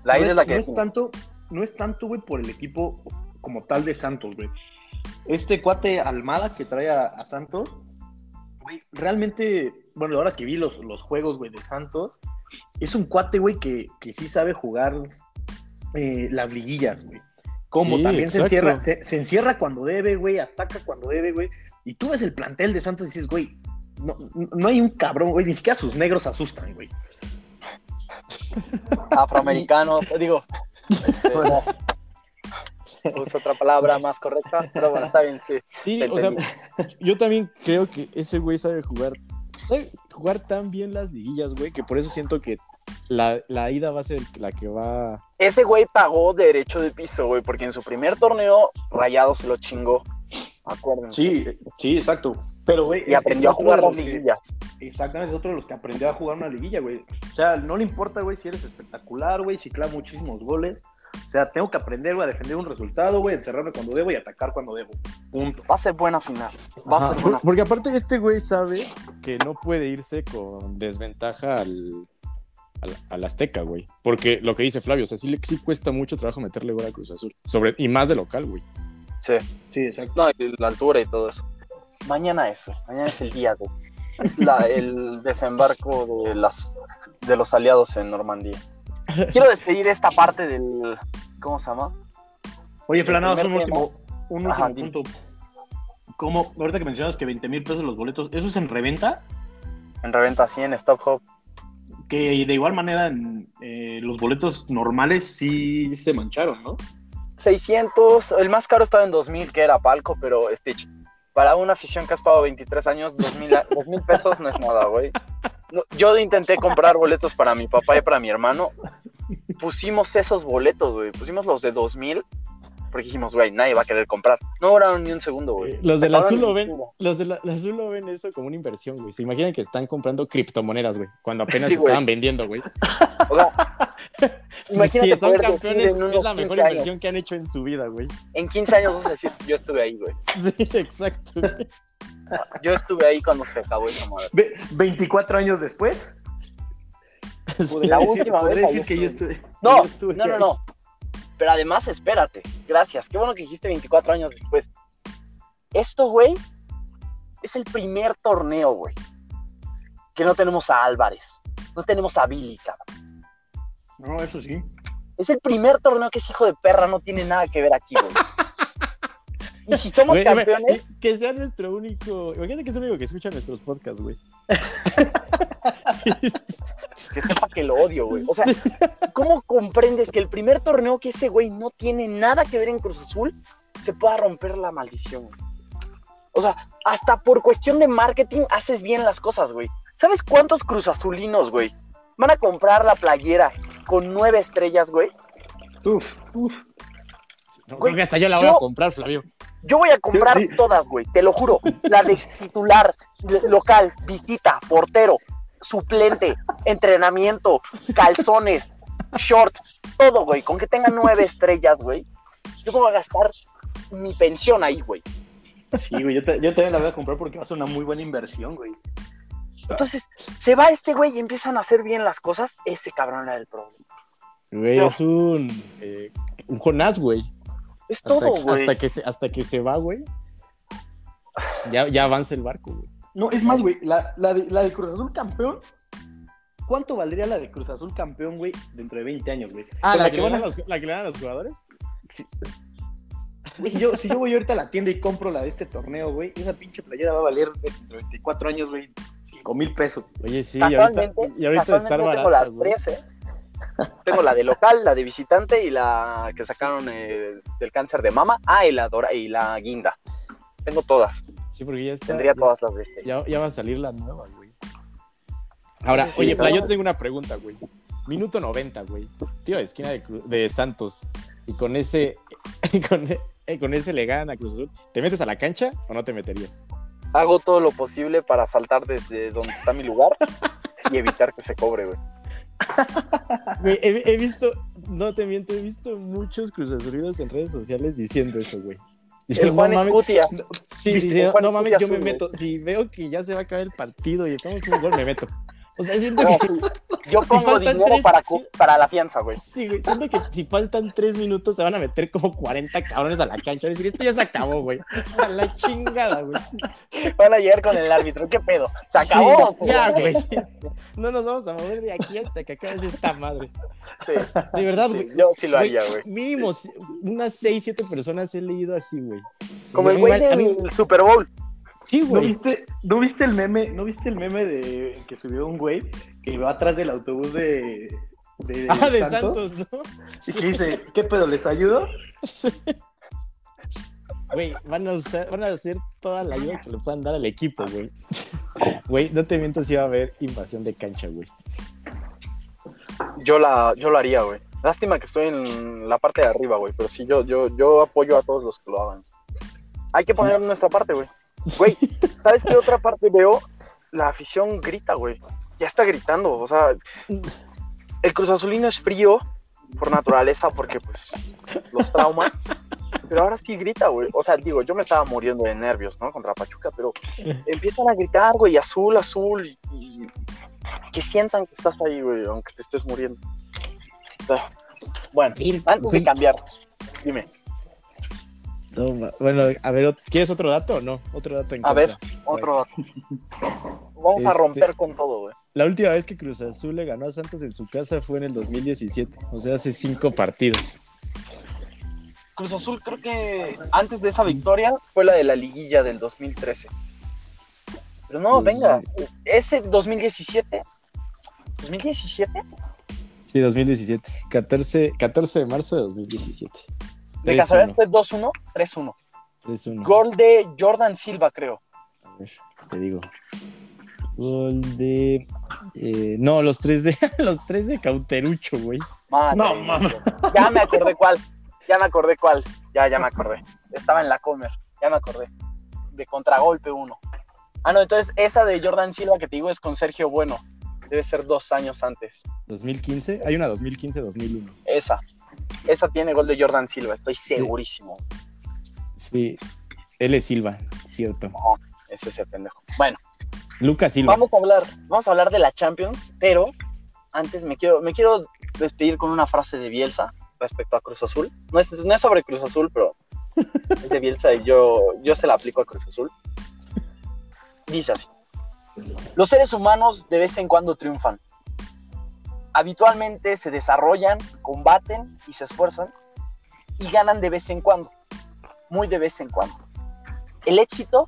la ida es, la que no es tanto, no es tanto, güey, por el equipo como tal de Santos, güey. Este cuate Almada que trae a, Santos, güey, realmente, bueno, ahora que vi los, los juegos, güey, de Santos, es un cuate, güey, que, que sí sabe jugar eh, las liguillas, güey. Como también se encierra, se, encierra cuando debe, güey, ataca cuando debe, güey. Y tú ves el plantel de Santos y dices, güey, no, no hay un cabrón, güey, ni siquiera sus negros asustan, güey. Afroamericano, digo. Es otra palabra más correcta, pero bueno, está bien. Sí, o sea, yo también creo que ese güey sabe jugar jugar tan bien las liguillas, güey, que por eso siento que la, ida va a ser la que va. Ese güey pagó derecho de piso, güey, porque en su primer torneo Rayado se lo chingó. Acuérdense. Sí, sí, exacto. Pero, güey. Y aprendió a jugar las liguillas. exactamente, es otro de los que aprendió a jugar una liguilla, güey. O sea, no le importa, güey, si eres espectacular, güey, si clava muchísimos goles. O sea, tengo que aprender, güey, a defender un resultado, güey, encerrarme cuando debo y atacar cuando debo. Punto. Va a ser buena final. Va a ser buena. Porque aparte este güey sabe que no puede irse con desventaja al, al, Azteca, güey. Porque lo que dice Flavio, o sea, sí, sí cuesta mucho trabajo meterle gol a Cruz Azul. Sobre, y más de local, güey. Sí, sí, exacto. No, la altura y todo eso. Mañana eso, mañana es el día, güey. Es la, el desembarco de, las, de los aliados en Normandía. Quiero despedir esta parte del. ¿Cómo se llama? Oye, Flanados, un último, un último punto. ¿Cómo, ahorita que mencionas que 20 mil pesos los boletos, ¿eso es en reventa? En reventa, sí, en Stop Hop. Que de igual manera en, eh, los boletos normales sí se mancharon, ¿no? 600, el más caro estaba en 2000, que era Palco, pero Stitch, para una afición que has pagado 23 años, 2000 pesos no es nada, güey yo intenté comprar boletos para mi papá y para mi hermano. Pusimos esos boletos, güey. Pusimos los de 2000 porque dijimos, güey, nadie va a querer comprar. No duraron ni un segundo, güey. Eh, los del azul lo ven, los del azul lo ven eso como una inversión, güey. Se imaginan que están comprando criptomonedas, güey, cuando apenas estaban vendiendo, güey. O sea, imagínate si son campeones, es la mejor inversión que han hecho en su vida, güey. En 15 años vas a decir, yo estuve ahí, güey. Sí, exacto. Yo estuve ahí cuando se acabó esa madre. ¿24 años después? La última vez. Decir que yo estuve. No, no, no, no. Pero además, espérate. Gracias. Qué bueno que dijiste 24 años después. Esto, güey, es el primer torneo, güey. Que no tenemos a Álvarez. No tenemos a Billy, cabrón. No, eso sí. Es el primer torneo que ese hijo de perra no tiene nada que ver aquí, güey. Y si somos campeones. Que sea nuestro único. Imagínate que es el único que escucha nuestros podcasts, güey. que sepa que lo odio, güey. O sea, ¿cómo comprendes que el primer torneo que ese güey no tiene nada que ver en Cruz Azul se pueda romper la maldición, O sea, hasta por cuestión de marketing haces bien las cosas, güey. ¿Sabes cuántos Cruz Azulinos, güey, van a comprar la playera con nueve estrellas, güey? Uf, uf. No, creo que hasta yo la voy a comprar, Flavio. Yo voy a comprar todas, güey, te lo juro. La de titular, local, visita, portero, suplente, entrenamiento, calzones, shorts, todo, güey. Con que tenga nueve estrellas, güey. Yo voy a gastar mi pensión ahí, güey. Sí, güey, yo, también la voy a comprar porque va a ser una muy buena inversión, güey. Entonces, se va este güey y empiezan a hacer bien las cosas, ese cabrón era el problema. Güey, es un, eh, un Jonás, güey. Es todo, güey. Hasta que se, hasta que se va, güey. Ya, ya avanza el barco, güey. No, es más, güey, la, la, de, la de Cruz Azul campeón, ¿cuánto valdría la de Cruz Azul campeón, güey, dentro de 20 años, güey? Ah, ¿la, que, le dan los, ¿la que le dan a los jugadores? si, yo, si yo voy ahorita a la tienda y compro la de este torneo, güey, esa pinche playera va a valer dentro de 24 años, güey, 5 mil pesos. Oye, sí, y ahorita, y ahorita estar tengo las tres, ¿eh? Tengo la de local, la de visitante y la que sacaron eh, del cáncer de mama. Ah, y la, dora, y la guinda. Tengo todas. Sí, porque ya está. Tendría todas las de este. Ya, ya, va a salir la nueva, güey. Ahora, oye, yo tengo una pregunta, güey. Minuto 90, güey. Tío, esquina de, de Santos. Y con ese. con, eh, con ese le ganan a Cruz Azul. ¿Te metes a la cancha o no te meterías? Hago todo lo posible para saltar desde donde está mi lugar y evitar que se cobre, güey he, visto, no te miento, he visto muchos cruzazulidos en redes sociales diciendo eso, güey. El Juan no. Sí, no mames, yo me meto. Si veo que ya se va a acabar el partido y estamos en un gol, me meto. O sea, siento que. Yo pongo dinero para, para la fianza, güey. Sí, güey. Siento que si faltan tres minutos se van a meter como 40 cabrones a la cancha. A decir, esto ya se acabó, güey. A la chingada, güey. Van a llegar con el árbitro. ¿Qué pedo? ¿Se acabó? ya, güey. No nos vamos a mover de aquí hasta que acabe esta madre. Sí. De verdad, güey. yo sí lo haría, güey. Mínimo unas 6, 7 personas he leído así, güey. Como el güey del Super Bowl. Sí, güey. ¿No viste, ¿No viste el meme? ¿No viste el meme de que subió un güey que iba atrás del autobús de, de ah, de Santos, ¿no? Y que dice, ¿qué pedo? ¿Les ayudo? Güey, van a usar, van a hacer toda la ayuda que le puedan dar al equipo, güey. Güey, no te miento si va a haber invasión de cancha, güey. Yo la, yo lo haría, güey. Lástima que estoy en la parte de arriba, güey. Pero sí, yo, yo, yo apoyo a todos los que lo hagan. Hay que poner nuestra parte, güey. Güey, ¿sabes qué otra parte veo? La afición grita, güey. Ya está gritando. O sea, el Cruz Azulino es frío por naturaleza porque, pues, los traumas. Pero ahora sí grita, güey. O sea, digo, yo me estaba muriendo de nervios, ¿no? Contra Pachuca, pero empiezan a gritar, güey, azul, azul, y, que sientan que estás ahí, güey, aunque te estés muriendo. bueno, antes de cambiar, dime bueno, a ver, ¿quieres otro dato o no? Otro dato en A ver, otro dato. Vamos a este, romper con todo, güey. La última vez que Cruz Azul le ganó a Santos en su casa fue en el 2017, o sea, hace cinco partidos. Cruz Azul creo que antes de esa victoria fue la de la liguilla del 2013. Pero no, pues venga, ese 2017. ¿2017? Sí, 2017. 14, 14 de marzo de 2017. De casualidad fue 2-1, 3-1. 3-1. Gol de Jordan Silva, creo. A ver, te digo. Gol de. Eh, no, los tres de. los tres de Cauterucho, güey. no, mamá. Ya me acordé cuál. Ya me acordé cuál. Ya, ya me acordé. Estaba en la Comer. Ya me acordé. De contragolpe uno. Ah, no, entonces esa de Jordan Silva que te digo es con Sergio Bueno. Debe ser dos años antes. ¿2015? Hay una 2015-2001. Esa. Esa tiene gol de Jordan Silva, estoy segurísimo. Sí, él es Silva, cierto. No, es ese pendejo. Bueno. Lucas Silva. Vamos a hablar, vamos a hablar de la Champions, pero antes me quiero, me quiero despedir con una frase de Bielsa respecto a Cruz Azul. No es, no es sobre Cruz Azul, pero es de Bielsa y yo, yo se la aplico a Cruz Azul. Dice así. Los seres humanos de vez en cuando triunfan. Habitualmente se desarrollan, combaten y se esfuerzan y ganan de vez en cuando, muy de vez en cuando. El éxito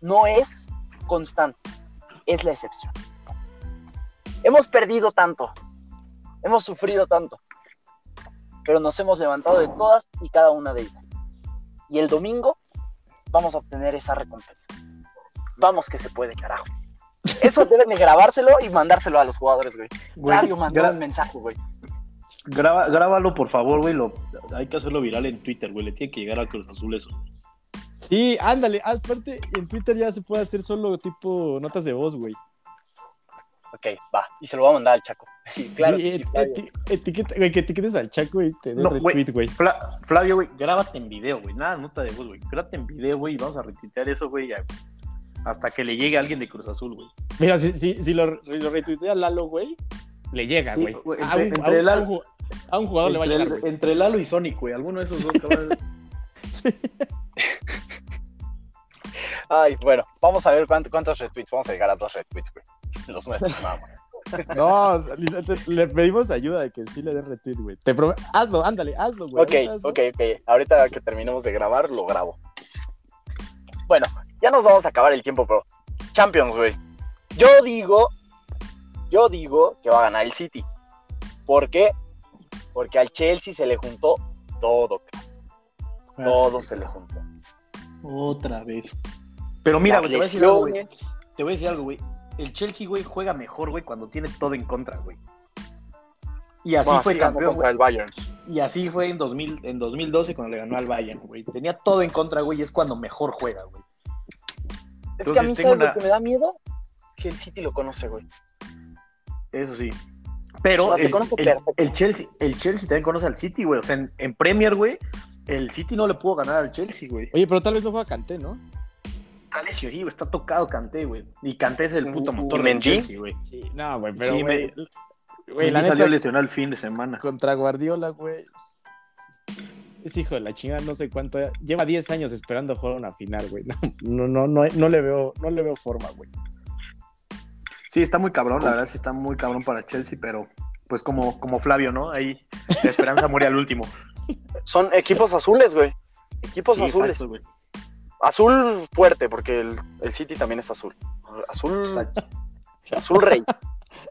no es constante, es la excepción. Hemos perdido tanto, hemos sufrido tanto, pero nos hemos levantado de todas y cada una de ellas. Y el domingo vamos a obtener esa recompensa. Vamos que se puede, carajo. Eso deben de grabárselo y mandárselo a los jugadores, güey. Mario mandó un mensaje, güey. Graba, grábalo, por favor, güey. Lo, hay que hacerlo viral en Twitter, güey. Le tiene que llegar a Cruz Azul eso. Sí, ándale. Aparte, en Twitter ya se puede hacer solo tipo notas de voz, güey. Ok, va. Y se lo va a mandar al Chaco. Sí, claro. Sí, etiqueta, güey, que etiquetes al Chaco y te dé no, retweet, güey. Flavio, güey, grábate en video, güey. Nada, nota de voz, güey. Grábate en video, güey, y vamos a retuitear eso, güey hasta que le llegue a alguien de Cruz Azul, güey. Mira, si, si, si lo, lo retuitea Lalo, güey, le llega, güey. a, un, jugador le va a llegar, güey. Entre Lalo y Sonic, güey. Alguno de esos dos cabrones. Ay, bueno, vamos a ver cuántos retweets. Vamos a llegar a dos retweets, güey. Los nuestros, nada No, le pedimos ayuda de que sí le dé retweet, güey. Te hazlo, ándale, hazlo, güey. Ok, ok, ok. Ahorita que terminemos de grabar, lo grabo. Bueno, ya nos vamos a acabar el tiempo, pero Champions, güey. Yo digo, yo digo que va a ganar el City. ¿Por qué? Porque al Chelsea se le juntó todo. Todo se le juntó. Otra vez. Pero mira, güey, te voy a decir algo, güey. Te voy a decir algo, güey. El Chelsea, güey, juega mejor, güey, cuando tiene todo en contra, güey. Y así fue campeón contra el Bayern. Y así fue en, 2000, en 2012 cuando le ganó al Bayern, güey. Tenía todo en contra, güey, y es cuando mejor juega, güey. Es que a mí, ¿sabes lo que me da miedo? Que el City lo conoce, güey. Eso sí. Pero el, Chelsea, el Chelsea también conoce al City, güey. O sea, en, Premier, güey, el City no le pudo ganar al Chelsea, güey. Oye, pero tal vez no juega Canté, ¿no? Está lesionado, está tocado Canté, güey. Y Canté es el puto motor del Chelsea, güey. Sí, no, güey, pero, güey... Güey, la salió lesionado el fin de semana. Contra Guardiola, güey. Es hijo de la chingada, no sé cuánto. Lleva 10 años esperando jugar una final, güey. No, no, no, no, le veo, no le veo forma, güey. Sí, está muy cabrón, la verdad sí está muy cabrón para Chelsea, pero pues como, como Flavio, ¿no? Ahí la esperanza muere al último. Son equipos azules, güey. Equipos azules. azul fuerte, porque el, el, City también es azul. Azul. Azul rey.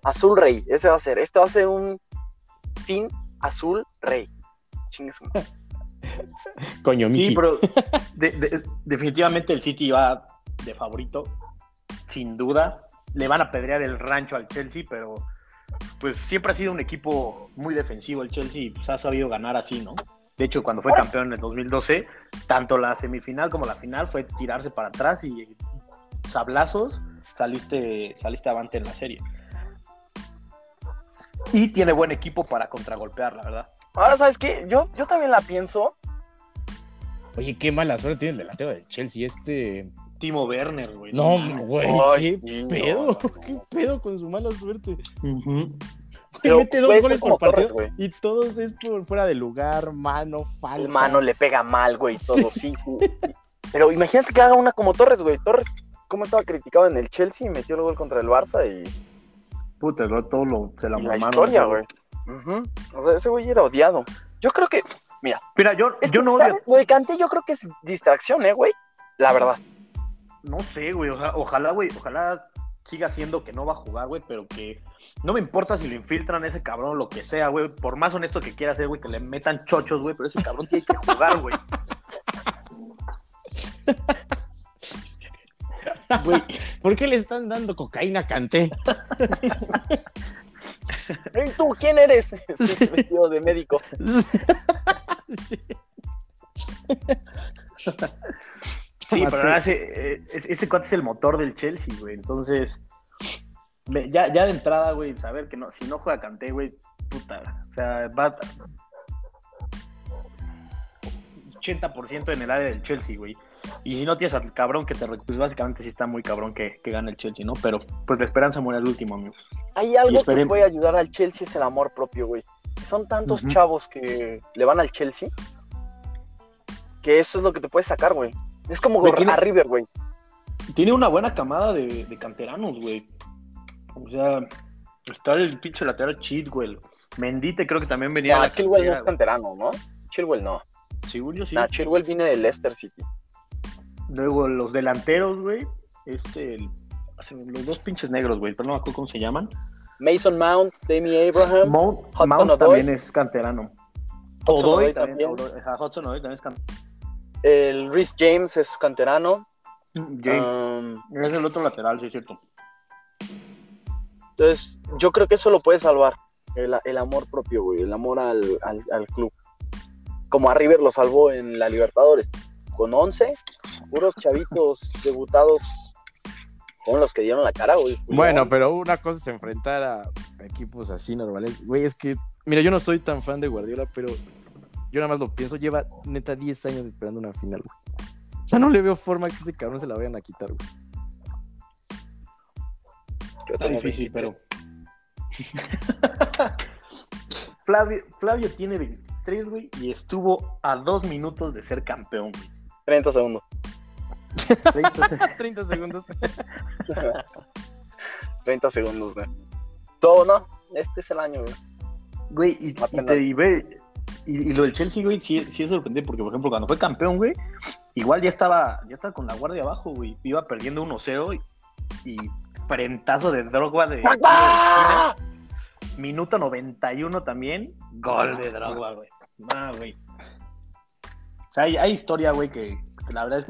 Azul rey. Ese va a ser. Este va a ser un fin azul rey. Chingue su Coño. Sí, pero definitivamente el City va de favorito, sin duda. Le van a pedrear el rancho al Chelsea, pero pues siempre ha sido un equipo muy defensivo el Chelsea y pues ha sabido ganar así, ¿no? De hecho, cuando fue campeón en el 2012, tanto la semifinal como la final fue tirarse para atrás y sablazos saliste, saliste avante en la serie. Y tiene buen equipo para contragolpear, la verdad. Ahora, ¿sabes qué? Yo, yo también la pienso. Oye, qué mala suerte tiene el delantero del Chelsea, este. Timo Werner, güey. No, güey, qué pedo, qué pedo con su mala suerte. mete dos goles por partido y todos es por fuera de lugar, mano, falta. El mano le pega mal, güey, todo, sí, sí. Pero imagínate que haga una como Torres, güey. Torres, ¿cómo estaba criticado en el Chelsea? y Metió el gol contra el Barça y. Puta, todo lo, se la y La historia, güey. O sea, ese güey era odiado. Yo creo que, mira. Mira, yo, yo no odio. Güey, Cante yo creo que es distracción, ¿eh, güey? La verdad. No sé, güey. ojalá, güey, ojalá siga siendo que no va a jugar, güey, pero que no me importa si lo infiltran ese cabrón o lo que sea, güey. Por más honesto que quiera ser, güey, que le metan chochos, güey, pero ese cabrón tiene que jugar, güey. Güey, ¿por qué le están dando cocaína a Canté? ¿Y tú quién eres? Estoy vestido de médico. Sí. Sí, pero ese, ese cuate es el motor del Chelsea, güey. Entonces, ya, ya de entrada, güey, saber que no, si no juega Canté, güey, puta, o sea, va 80% en el área del Chelsea, güey. Y si no tienes al cabrón que te pues básicamente sí está muy cabrón que, que gane el Chelsea, ¿no? Pero pues la esperanza muere al último, amigo. Hay algo que puede ayudar al Chelsea, es el amor propio, güey. Son tantos chavos que le van al Chelsea que eso es lo que te puede sacar, güey. Es como a River, güey. Tiene una buena camada de, canteranos, güey. O sea, está el pinche lateral Chilwell. Mendite creo que también venía. Ah, Chilwell no es canterano, ¿no? Chilwell no. Según yo sí. Ah, Chilwell viene de Leicester City. Luego los delanteros, güey. Este, los dos pinches negros, güey. Pero no me acuerdo cómo se llaman. Mason Mount, Demi Abraham. Mount, Mount también es canterano. Hudson también. Hudson también es canterano. El Rhys James es canterano. James. Um, es el otro lateral, sí es cierto. Entonces, yo creo que eso lo puede salvar. El, amor propio, güey. El amor al, al, club. Como a River lo salvó en la Libertadores. Con 11, puros chavitos debutados con los que dieron la cara, güey. Bueno, pero una cosa es enfrentar a equipos así normales. Güey, es que, mira, yo no soy tan fan de Guardiola, pero yo nada más lo pienso, lleva neta 10 años esperando una final, güey. O sea, no le veo forma que ese cabrón se la vayan a quitar, güey. Está difícil, pero. Flavio, Flavio tiene 23, güey, y estuvo a dos minutos de ser campeón, güey. 30 segundos. 30, segundos. 30 segundos, güey. Todo, ¿no? Este es el año, güey. Güey, y, y, te, ve, y, lo del Chelsea, güey, sí, sí es sorprendente porque, por ejemplo, cuando fue campeón, güey, igual ya estaba, ya estaba con la guardia abajo, güey. Iba perdiendo 1-0 y, y, frentazo de Drogba de, Minuto 91 también, gol de Drogba, güey. Ah, güey. Sea, hay, historia, güey, que, la verdad es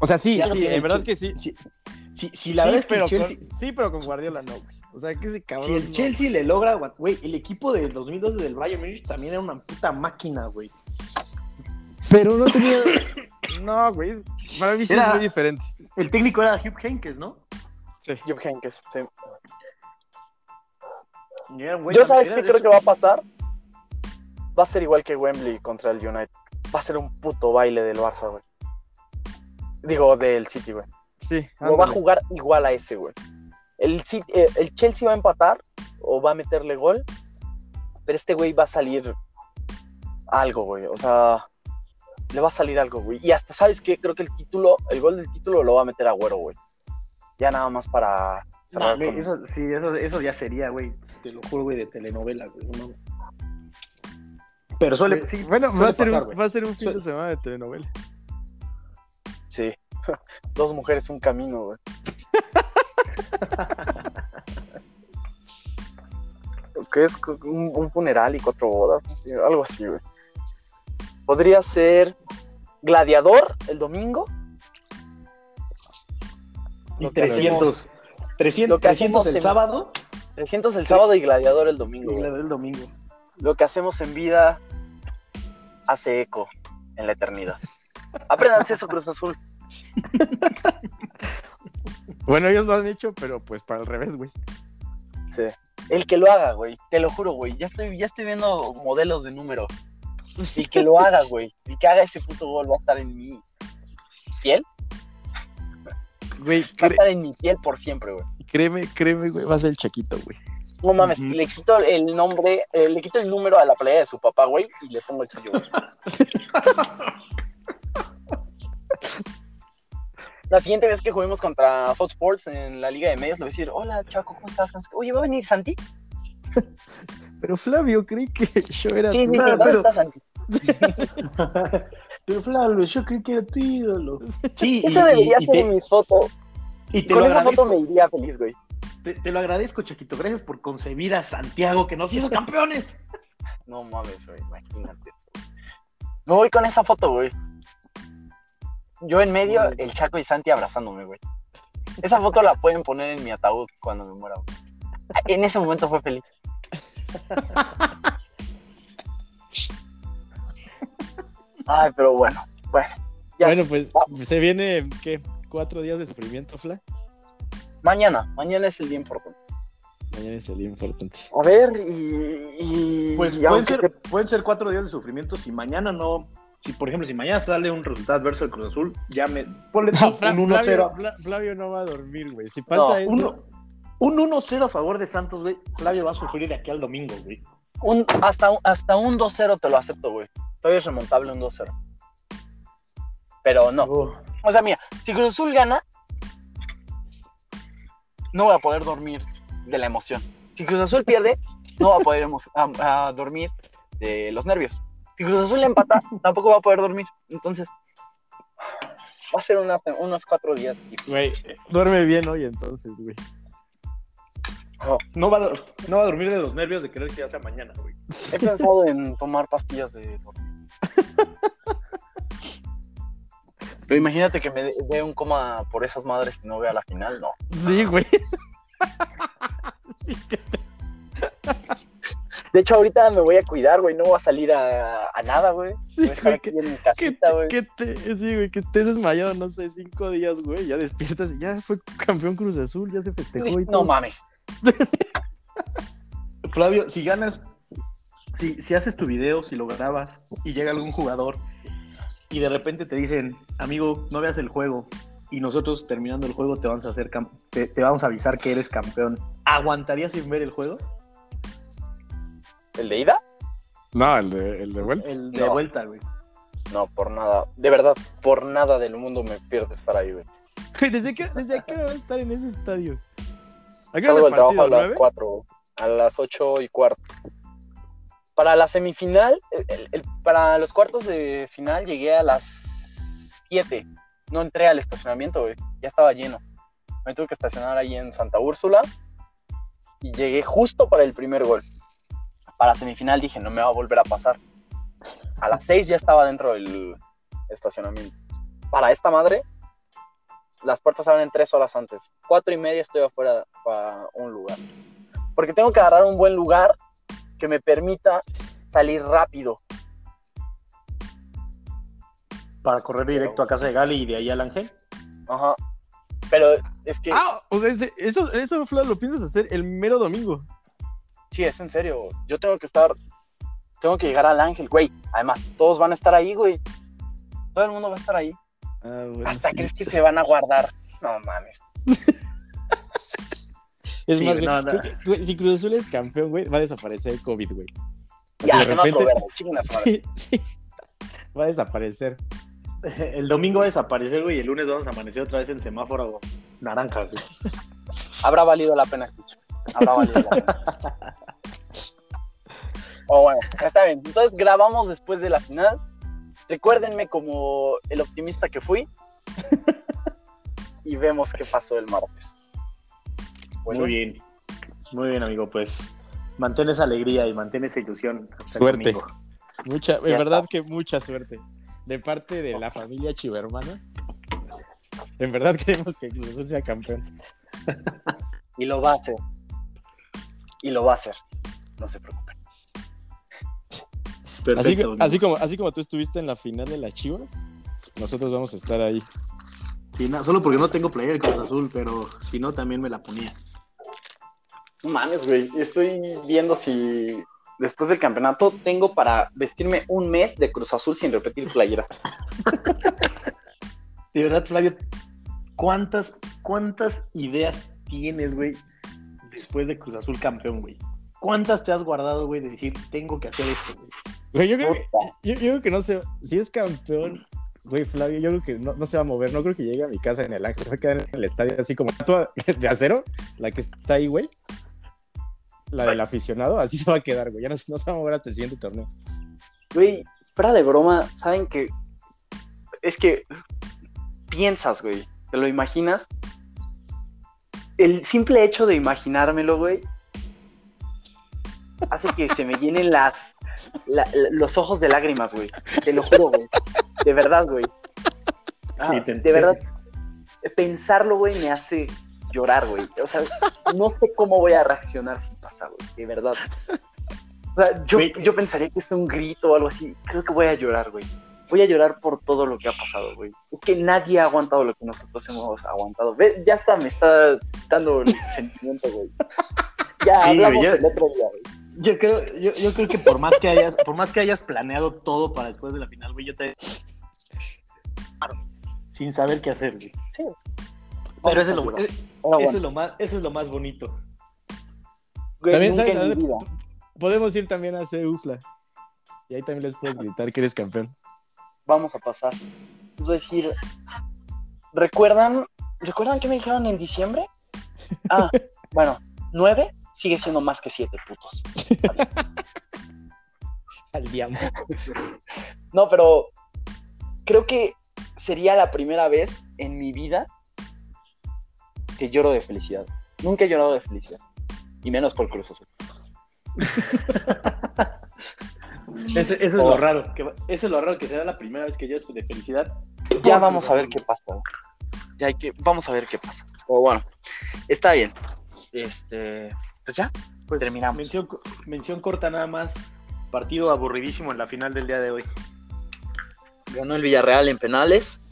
O sea, sí, sí, en verdad que sí. Sí, sí, la verdad es que pero Chelsea... sí, pero con Guardiola no, güey. O sea, que ese cabrón. Si el Chelsea le logra, güey, el equipo de 2012 del Bayern Munich también era una puta máquina, güey. Pero no tenía. no, güey. Para mí sí es muy diferente. El técnico era Hugh Henkes, ¿no? Sí. Hugh Henkes, sí. Yo, ¿sabes qué creo que va a pasar? Va a ser igual que Wembley contra el United. Va a ser un puto baile del Barça, güey. Digo, del City, güey. Sí. Lo va a jugar igual a ese, güey. El, eh, el Chelsea va a empatar o va a meterle gol, pero este güey va a salir algo, güey. O sea, le va a salir algo, güey. Y hasta, ¿sabes qué? Creo que el título, el gol del título lo va a meter a Güero, güey. Ya nada más para cerrar eso, Sí, eso, eso ya sería, güey. Te lo juro, güey, de telenovela, güey. Pero suele. Sí, bueno, va, a ser un, va a ser un fin de semana de telenovela. Sí. Dos mujeres, un camino, güey. que es un, funeral y cuatro bodas, algo así, güey. Podría ser Gladiador el domingo. Y 300. 300, 300 el sábado. 300 el sábado y Gladiador el domingo. el domingo. Lo que hacemos en vida hace eco en la eternidad. Apréndanse eso, Cruz Azul. Bueno, ellos lo han hecho, pero pues para el revés, güey. Sí. El que lo haga, güey. Te lo juro, güey. Ya estoy, ya estoy viendo modelos de números. El que lo haga, güey. El que haga ese puto gol va a estar en mi piel. Güey, va a estar en mi piel por siempre, güey. Créeme, créeme, güey. Va a ser el Chaquito, güey. No mames, le quito el nombre, eh, le quito el número a la playa de su papá, güey, y le pongo el suyo, güey. La siguiente vez que juguemos contra Fox Sports en la Liga de Medios, le voy a decir, hola Chaco, ¿cómo estás? Oye, ¿va a venir Santi? Pero Flavio, creí que yo era sí, tu ídolo. ¿dónde está Santi? pero Flavio, yo creí que era tu ídolo. Sí, Esa debería ser mi foto. Y Con esa foto me iría feliz, güey. Te, lo agradezco, Chaquito. Gracias por concebir a Santiago, que nos hizo campeones. No mames, güey, imagínate eso. Me voy con esa foto, güey. Yo en medio, el Chaco y Santi abrazándome, güey. Esa foto la pueden poner en mi ataúd cuando me muera, güey. En ese momento fue feliz. Ay, pero bueno, bueno. bueno, pues se viene, ¿qué? ¿Cuatro días de sufrimiento, Fla? Mañana, mañana es el día importante. Mañana es el día importante. A ver, y. pues pueden, ser, pueden ser cuatro días de sufrimiento si mañana no. Si, por ejemplo, si mañana sale un resultado adverso del Cruz Azul, ya me. Ponle un 1-0. Flavio, no va a dormir, güey. Si pasa eso. un 1-0 a favor de Santos, güey. Flavio va a sufrir de aquí al domingo, güey. Un, hasta, hasta un 2-0 te lo acepto, güey. Todavía es remontable un 2-0. Pero no. O sea, mira, si Cruz Azul gana, no voy a poder dormir de la emoción. Si Cruz Azul pierde, no va a poder dormir de los nervios. Si Cruz Azul empata, tampoco va a poder dormir. Entonces, va a ser unos cuatro días. Güey, duerme bien hoy entonces, güey. No, va a, no va a dormir de los nervios de querer que ya sea mañana, güey. He pensado en tomar pastillas de dormir. Pero imagínate que me dé un coma por esas madres y no vea la final, no. Sí, güey. sí que... De hecho, ahorita me voy a cuidar, güey. No voy a salir a, nada, güey. Sí, güey, que, en mi casita, güey. Que te, sí, güey, que estés desmayado, no sé, cinco días, güey. Ya despiertas y ya fue campeón Cruz Azul, ya se festejó y No mames. Flavio, si ganas, si, si haces tu video, si lo grabas y llega algún jugador y de repente te dicen, amigo, no veas el juego y nosotros terminando el juego te vamos a hacer te, vamos a avisar que eres campeón. ¿Aguantarías sin ver el juego? ¿El de ida? No, el de, el de vuelta. El de vuelta, güey. No, por nada. De verdad, por nada del mundo me pierdes estar ahí, güey. ¿Desde qué, desde qué va a estar en ese estadio? Salgo del trabajo a las 4, a las 8 y cuarto. Para la semifinal, para los cuartos de final llegué a las 7. No entré al estacionamiento, güey. Ya estaba lleno. Me tuve que estacionar ahí en Santa Úrsula. Y llegué justo para el primer gol. Para semifinal dije, no me va a volver a pasar. A las 6 ya estaba dentro del estacionamiento. Para esta madre, las puertas abren tres horas antes. Cuatro y media estoy afuera para un lugar. Porque tengo que agarrar un buen lugar que me permita salir rápido. Para correr directo a casa de Gali y de ahí al Ángel. Ajá. Pero es que. Ah, o sea, eso, eso lo piensas hacer el mero domingo. Sí, es en serio. Yo tengo que estar. Tengo que llegar al Ángel, güey. Además, todos van a estar ahí, güey. Todo el mundo va a estar ahí. Ah, Hasta crees que se van a guardar. No mames. es más, si Cruz Azul es campeón, güey, va a desaparecer el COVID, güey. Ya, se repente... va a sí, sí. Va a desaparecer. El domingo va a desaparecer, güey, y el lunes vamos a amanecer otra vez en semáforo naranja, güey. Habrá valido la pena este Habrá valido la pena. oh, bueno, está bien. Entonces grabamos después de la final Recuérdenme como el optimista que fui. y vemos qué pasó el martes. Muy bien. Muy bien, amigo. Pues mantén esa alegría y mantén esa ilusión. Suerte. Mucha, en verdad que mucha suerte. De parte de la familia Chivermana. En verdad queremos que Cruz sea campeón. y lo va a hacer. Y lo va a hacer. No se preocupen así, como, así como tú estuviste en la final de las Chivas, nosotros vamos a estar ahí. Sí, solo porque no tengo playa de Cruz Azul, pero si no, también me la ponía. No mames, güey. Estoy viendo si después del campeonato tengo para vestirme un mes de Cruz Azul sin repetir playera. de verdad, Flavio, ¿cuántas, cuántas ideas tienes, güey, después de Cruz Azul campeón, güey? ¿Cuántas te has guardado, güey, de decir, tengo que hacer esto, güey? yo, creo que, yo, creo que no sé, si es campeón, güey, Flavio, yo creo que no, se va a mover, no creo que llegue a mi casa en el Ángel, se va a quedar en el estadio así como de acero, la que está ahí, güey. La del aficionado, así se va a quedar, güey. Ya no, se va a mover hasta el siguiente torneo. Güey, fuera de broma, ¿saben que Es que piensas, güey, te lo imaginas. El simple hecho de imaginármelo, güey, hace que se me llenen las los ojos de lágrimas, güey. Te lo juro, güey. De verdad, güey. Ah, de verdad, pensarlo, güey, me hace llorar, güey. O sea, no sé cómo voy a reaccionar si pasa, güey. De verdad. O sea, yo, yo pensaría que es un grito o algo así. Creo que voy a llorar, güey. Voy a llorar por todo lo que ha pasado, güey. Es que nadie ha aguantado lo que nosotros hemos aguantado. Ya está, me está dando el sentimiento, güey. Ya hablamos el otro día, güey. Yo creo, yo, yo, creo que por más que hayas, por más que hayas planeado todo para después de la final, güey, yo te sin saber qué hacer, güey. Sí. Pero eso es, lo, eso, es lo más, eso es lo más bonito. también sabes, podemos ir también a hacer UFLA. Y ahí también les puedes gritar que eres campeón. Vamos a pasar. Les voy a decir. ¿Recuerdan? ¿Recuerdan qué me dijeron en diciembre? Ah, bueno, nueve sigue siendo más que siete putos. Al diablo. No, pero creo que sería la primera vez en mi vida que lloro de felicidad. Nunca he llorado de felicidad. Y menos por Cruz Azul. eso, es lo raro. Que, eso es lo raro que será la primera vez que lloro de felicidad. Ya vamos a ver qué pasa. Ya hay que, vamos a ver qué pasa. O bueno, está bien. Este, pues ya, pues terminamos. Mención, mención corta nada más. Partido aburridísimo en la final del día de hoy. Ganó el Villarreal en penales.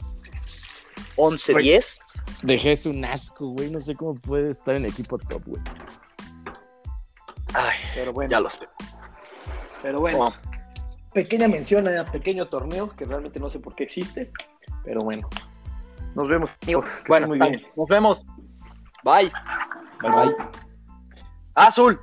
11-10. Dejé es un asco, güey. No sé cómo puede estar en equipo top, güey. Ay, pero bueno. Ya lo sé. Pero bueno. Pequeña mención a pequeño torneo que realmente no sé por qué existe. Pero bueno. Nos vemos, amigos. bueno, muy bien. Nos vemos. Bye. Bye bye. Azul.